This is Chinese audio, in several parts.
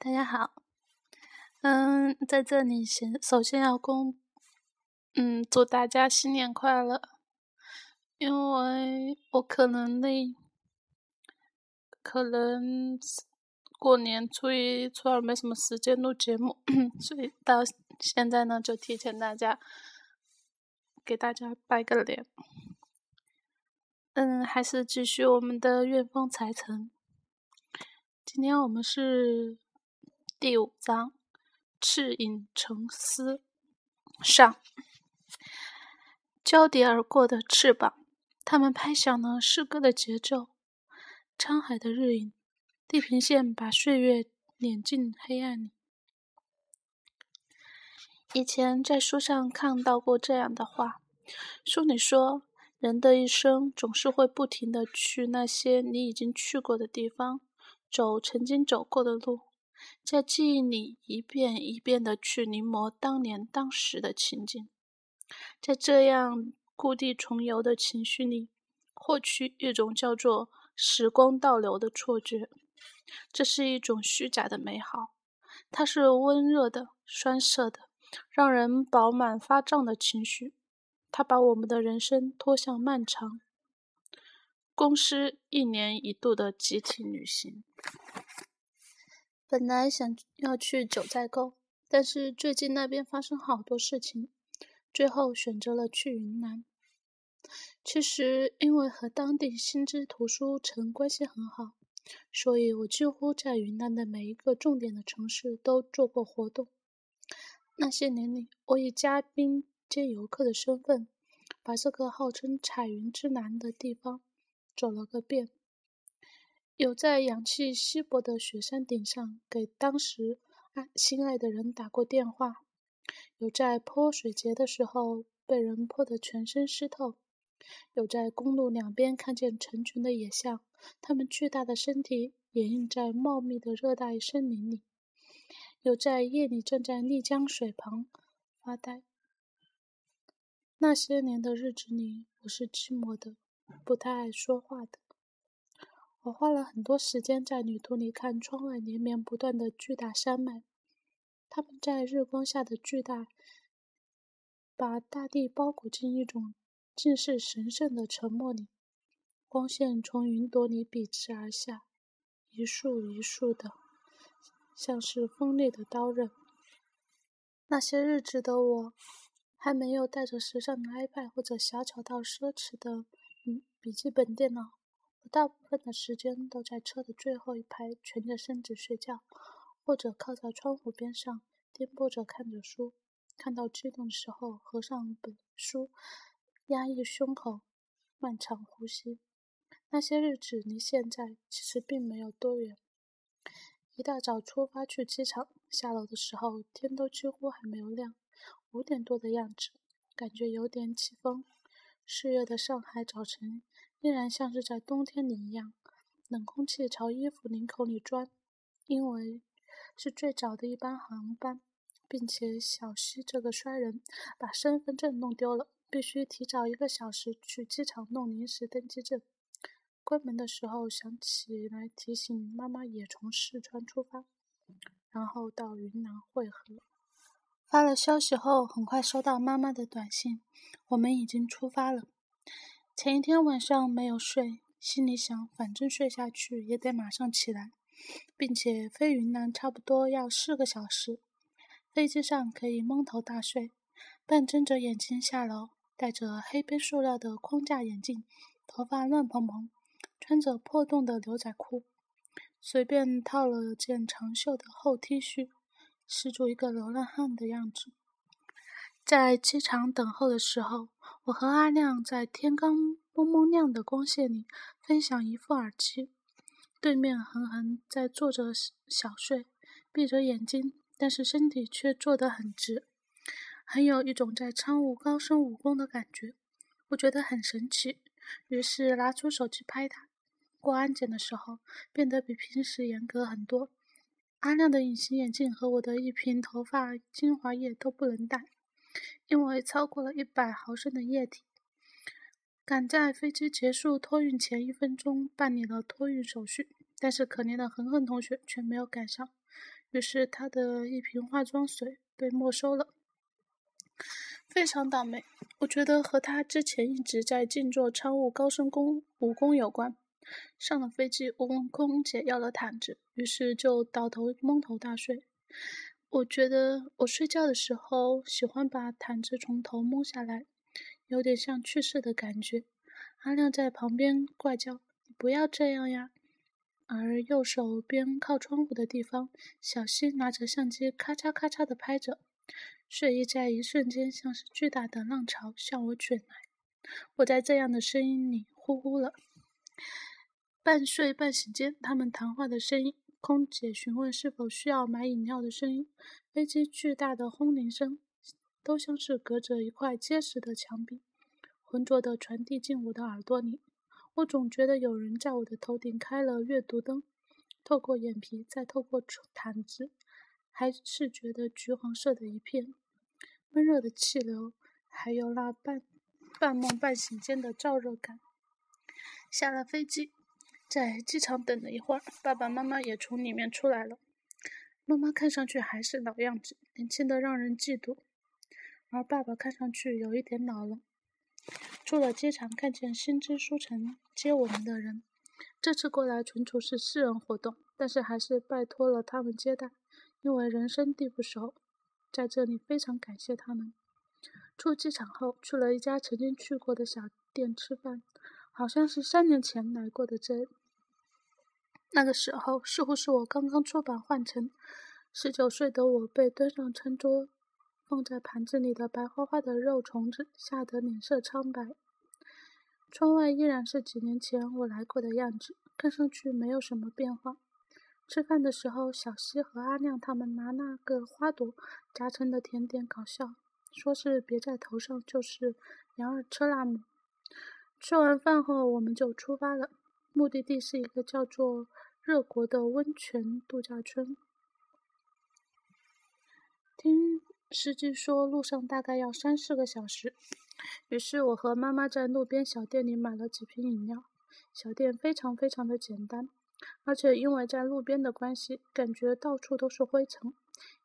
大家好，嗯，在这里先首先要公，嗯，祝大家新年快乐，因为我可能那，可能过年初一、初二没什么时间录节目，所以到现在呢，就提前大家给大家拜个年。嗯，还是继续我们的愿风财成。今天我们是第五章《赤影沉思》上，交叠而过的翅膀，它们拍响了诗歌的节奏。沧海的日影，地平线把岁月碾进黑暗里。以前在书上看到过这样的话，书里说。人的一生总是会不停地去那些你已经去过的地方，走曾经走过的路，在记忆里一遍一遍地去临摹当年当时的情景，在这样故地重游的情绪里，获取一种叫做时光倒流的错觉。这是一种虚假的美好，它是温热的、酸涩的，让人饱满发胀的情绪。它把我们的人生拖向漫长、公司一年一度的集体旅行。本来想要去九寨沟，但是最近那边发生好多事情，最后选择了去云南。其实，因为和当地新知图书城关系很好，所以我几乎在云南的每一个重点的城市都做过活动。那些年里，我以嘉宾。兼游客的身份，把这个号称“彩云之南”的地方走了个遍。有在氧气稀薄的雪山顶上给当时爱心爱的人打过电话；有在泼水节的时候被人泼得全身湿透；有在公路两边看见成群的野象，它们巨大的身体掩映在茂密的热带森林里；有在夜里站在丽江水旁发呆。那些年的日子里，我是寂寞的，不太爱说话的。我花了很多时间在旅途里看窗外连绵不断的巨大山脉，它们在日光下的巨大，把大地包裹进一种近似神圣的沉默里。光线从云朵里笔直而下，一束一束的，像是锋利的刀刃。那些日子的我。还没有带着时尚的 iPad 或者小巧到奢侈的笔记本电脑，大部分的时间都在车的最后一排蜷着身子睡觉，或者靠在窗户边上颠簸着看着书。看到激动的时候，合上本书，压抑胸口，漫长呼吸。那些日子离现在其实并没有多远。一大早出发去机场，下楼的时候天都几乎还没有亮。五点多的样子，感觉有点起风。四月的上海早晨依然像是在冬天里一样，冷空气朝衣服领口里钻。因为是最早的一班航班，并且小西这个衰人把身份证弄丢了，必须提早一个小时去机场弄临时登机证。关门的时候想起来提醒妈妈也从四川出发，然后到云南会合。发了消息后，很快收到妈妈的短信：“我们已经出发了。”前一天晚上没有睡，心里想，反正睡下去也得马上起来，并且飞云南差不多要四个小时，飞机上可以蒙头大睡。半睁着眼睛下楼，戴着黑边塑料的框架眼镜，头发乱蓬蓬，穿着破洞的牛仔裤，随便套了件长袖的厚 T 恤。施主一个流浪汉的样子。在机场等候的时候，我和阿亮在天刚蒙蒙亮的光线里分享一副耳机。对面恒恒在坐着小睡，闭着眼睛，但是身体却坐得很直，很有一种在参悟高深武功的感觉。我觉得很神奇，于是拿出手机拍他。过安检的时候，变得比平时严格很多。阿亮的隐形眼镜和我的一瓶头发精华液都不能带，因为超过了一百毫升的液体。赶在飞机结束托运前一分钟办理了托运手续，但是可怜的恒恒同学却没有赶上。于是他的一瓶化妆水被没收了。非常倒霉，我觉得和他之前一直在静坐参悟高深功武功有关。上了飞机，我问空姐要了毯子，于是就倒头蒙头大睡。我觉得我睡觉的时候喜欢把毯子从头蒙下来，有点像去世的感觉。阿亮在旁边怪叫：“你不要这样呀！”而右手边靠窗户的地方，小西拿着相机咔嚓咔嚓的拍着。睡意在一瞬间像是巨大的浪潮向我卷来，我在这样的声音里呼呼了。半睡半醒间，他们谈话的声音，空姐询问是否需要买饮料的声音，飞机巨大的轰鸣声，都像是隔着一块结实的墙壁，浑浊地传递进我的耳朵里。我总觉得有人在我的头顶开了阅读灯，透过眼皮，再透过毯子。还是觉得橘黄色的一片，闷热的气流，还有那半半梦半醒间的燥热感。下了飞机，在机场等了一会儿，爸爸妈妈也从里面出来了。妈妈看上去还是老样子，年轻的让人嫉妒，而爸爸看上去有一点老了。出了机场，看见新知书城接我们的人，这次过来纯属是私人活动，但是还是拜托了他们接待。因为人生地不熟，在这里非常感谢他们。出机场后，去了一家曾经去过的小店吃饭，好像是三年前来过的。这那个时候，似乎是我刚刚出版换成十九岁的我被端上餐桌，放在盘子里的白花花的肉虫子吓得脸色苍白。窗外依然是几年前我来过的样子，看上去没有什么变化。吃饭的时候，小西和阿亮他们拿那个花朵夹成的甜点搞笑，说是别在头上就是羊耳车拉姆。吃完饭后，我们就出发了，目的地是一个叫做热国的温泉度假村。听司机说，路上大概要三四个小时，于是我和妈妈在路边小店里买了几瓶饮料。小店非常非常的简单。而且因为在路边的关系，感觉到处都是灰尘，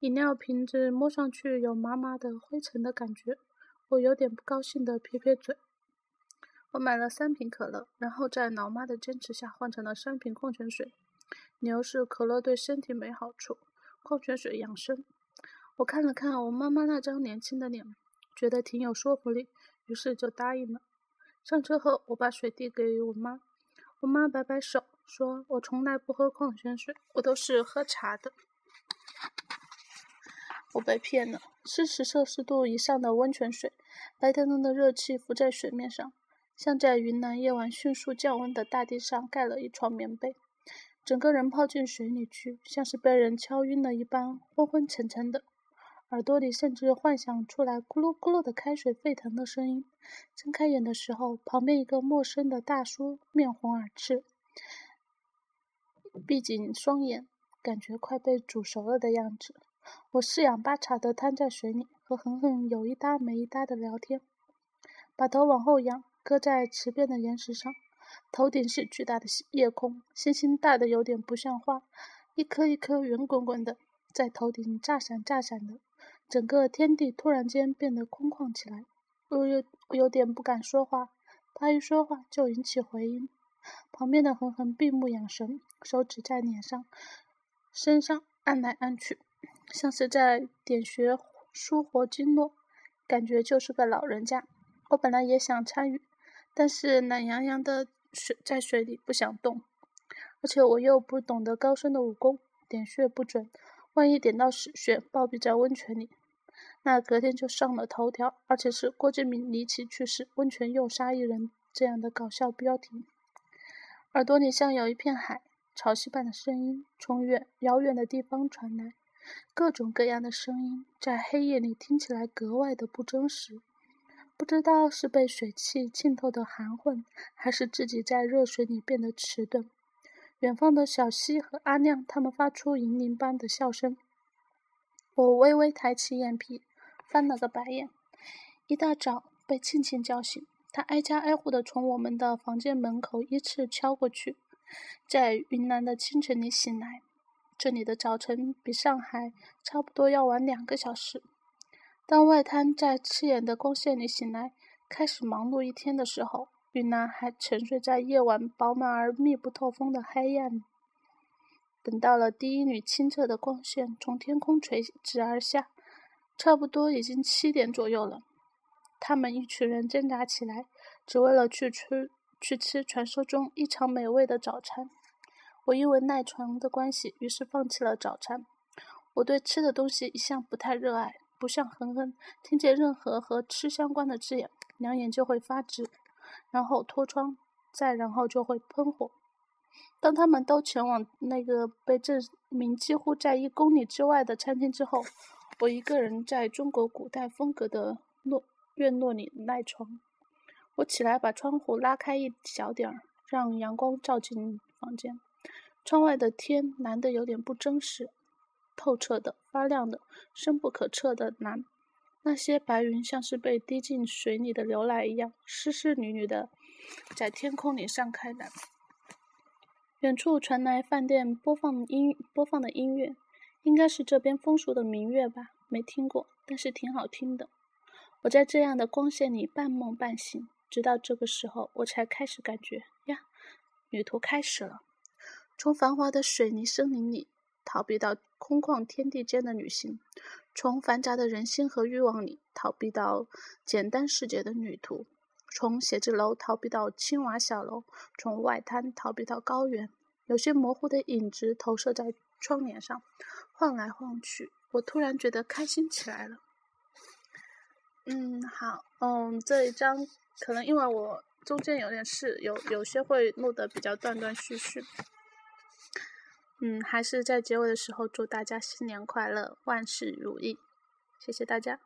饮料瓶子摸上去有麻麻的灰尘的感觉，我有点不高兴的撇撇嘴。我买了三瓶可乐，然后在老妈的坚持下换成了三瓶矿泉水。理由是可乐对身体没好处，矿泉水养生。我看了看我妈妈那张年轻的脸，觉得挺有说服力，于是就答应了。上车后，我把水递给我妈，我妈摆摆手。说我从来不喝矿泉水，我都是喝茶的。我被骗了，四十摄氏度以上的温泉水，白腾腾的热气浮在水面上，像在云南夜晚迅速降温的大地上盖了一床棉被，整个人泡进水里去，像是被人敲晕了一般，昏昏沉沉的。耳朵里甚至幻想出来咕噜咕噜的开水沸腾的声音。睁开眼的时候，旁边一个陌生的大叔面红耳赤。闭紧双眼，感觉快被煮熟了的样子。我四仰八叉地瘫在水里，和恒恒有一搭没一搭的聊天。把头往后仰，搁在池边的岩石上，头顶是巨大的夜空，星星大的有点不像话，一颗一颗圆滚滚的，在头顶炸闪炸闪的，整个天地突然间变得空旷起来。我有有点不敢说话，他一说话就引起回音。旁边的恒恒闭目养神，手指在脸上、身上按来按去，像是在点穴舒活经络，感觉就是个老人家。我本来也想参与，但是懒洋洋的水在水里不想动，而且我又不懂得高深的武功，点穴不准，万一点到死穴，暴毙在温泉里，那隔天就上了头条，而且是郭敬明离奇去世，温泉又杀一人这样的搞笑标题。耳朵里像有一片海，潮汐般的声音从远遥远的地方传来，各种各样的声音在黑夜里听起来格外的不真实。不知道是被水汽浸透的含混，还是自己在热水里变得迟钝。远方的小溪和阿亮他们发出银铃般的笑声。我微微抬起眼皮，翻了个白眼。一大早被庆庆叫醒。他挨家挨户地从我们的房间门口依次敲过去，在云南的清晨里醒来，这里的早晨比上海差不多要晚两个小时。当外滩在刺眼的光线里醒来，开始忙碌一天的时候，云南还沉睡在夜晚饱满而密不透风的黑暗里。等到了第一缕清澈的光线从天空垂直而下，差不多已经七点左右了。他们一群人挣扎起来，只为了去吃去吃传说中异常美味的早餐。我因为赖床的关系，于是放弃了早餐。我对吃的东西一向不太热爱，不像恒恒，听见任何和吃相关的字眼，两眼就会发直，然后脱窗，再然后就会喷火。当他们都前往那个被证明几乎在一公里之外的餐厅之后，我一个人在中国古代风格的落院落里赖床。我起来把窗户拉开一小点儿，让阳光照进房间。窗外的天蓝得有点不真实，透彻的、发亮的、深不可测的蓝。那些白云像是被滴进水里的牛奶一样，丝丝缕缕的在天空里散开来。远处传来饭店播放音播放的音乐，应该是这边风俗的民乐吧？没听过，但是挺好听的。我在这样的光线里半梦半醒，直到这个时候，我才开始感觉呀，旅途开始了。从繁华的水泥森林里逃避到空旷天地间的旅行，从繁杂的人心和欲望里逃避到简单世界的旅途，从写字楼逃避到青瓦小楼，从外滩逃避到高原。有些模糊的影子投射在窗帘上，晃来晃去。我突然觉得开心起来了。嗯，好，嗯，这一章可能因为我中间有点事，有有些会录得比较断断续续。嗯，还是在结尾的时候祝大家新年快乐，万事如意，谢谢大家。